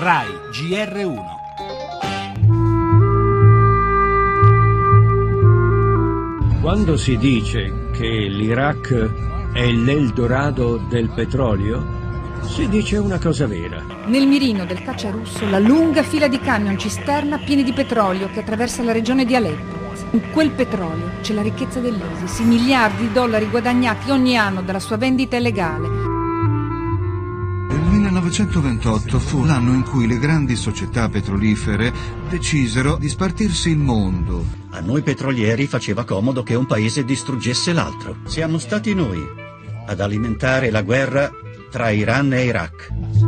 RAI GR1 Quando si dice che l'Iraq è l'Eldorado del petrolio, si dice una cosa vera. Nel mirino del caccia russo la lunga fila di camion cisterna pieni di petrolio che attraversa la regione di Aleppo. In quel petrolio c'è la ricchezza dell'ISIS, i miliardi di dollari guadagnati ogni anno dalla sua vendita illegale. Il 1928 fu l'anno in cui le grandi società petrolifere decisero di spartirsi il mondo. A noi petrolieri faceva comodo che un paese distruggesse l'altro. Siamo stati noi ad alimentare la guerra tra Iran e Iraq.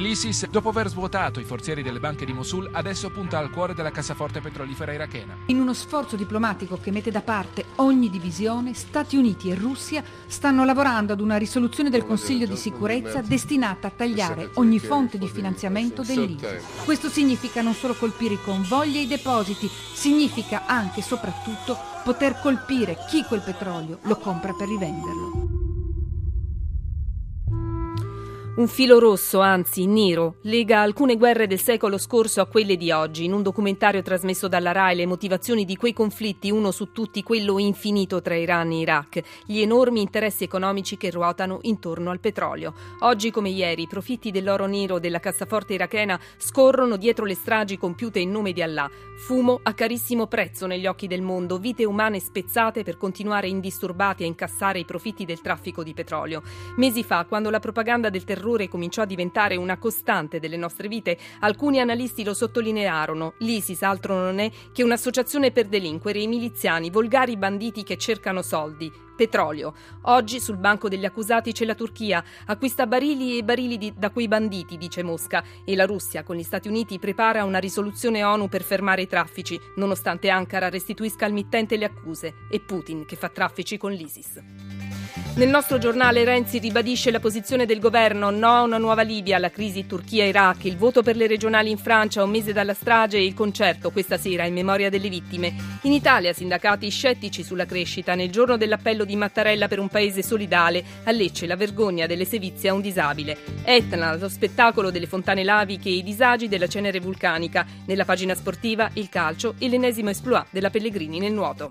L'ISIS, dopo aver svuotato i forzieri delle banche di Mosul, adesso punta al cuore della cassaforte petrolifera irachena. In uno sforzo diplomatico che mette da parte ogni divisione, Stati Uniti e Russia stanno lavorando ad una risoluzione del Consiglio di sicurezza destinata a tagliare ogni fonte di finanziamento dell'ISIS. Questo significa non solo colpire i convogli e i depositi, significa anche e soprattutto poter colpire chi quel petrolio lo compra per rivenderlo. Un filo rosso, anzi nero, lega alcune guerre del secolo scorso a quelle di oggi. In un documentario trasmesso dalla RAI le motivazioni di quei conflitti, uno su tutti quello infinito tra Iran e Iraq, gli enormi interessi economici che ruotano intorno al petrolio. Oggi come ieri i profitti dell'oro nero della cassaforte irachena scorrono dietro le stragi compiute in nome di Allah. Fumo a carissimo prezzo negli occhi del mondo, vite umane spezzate per continuare indisturbati a incassare i profitti del traffico di petrolio. Mesi fa, quando la propaganda del terrorismo terrore cominciò a diventare una costante delle nostre vite, alcuni analisti lo sottolinearono. L'ISIS altro non è che un'associazione per delinquere, i miliziani, volgari banditi che cercano soldi. Petrolio. Oggi sul banco degli accusati c'è la Turchia, acquista barili e barili di, da quei banditi, dice Mosca, e la Russia con gli Stati Uniti prepara una risoluzione ONU per fermare i traffici, nonostante Ankara restituisca al mittente le accuse, e Putin che fa traffici con l'ISIS. Nel nostro giornale Renzi ribadisce la posizione del governo, no a una nuova Libia, la crisi Turchia-Iraq, il voto per le regionali in Francia, un mese dalla strage e il concerto questa sera in memoria delle vittime. In Italia sindacati scettici sulla crescita, nel giorno dell'appello di Mattarella per un paese solidale, a Lecce la vergogna delle sevizie a un disabile. Etna, lo spettacolo delle fontane laviche e i disagi della cenere vulcanica. Nella pagina sportiva il calcio e l'ennesimo esploit della Pellegrini nel nuoto.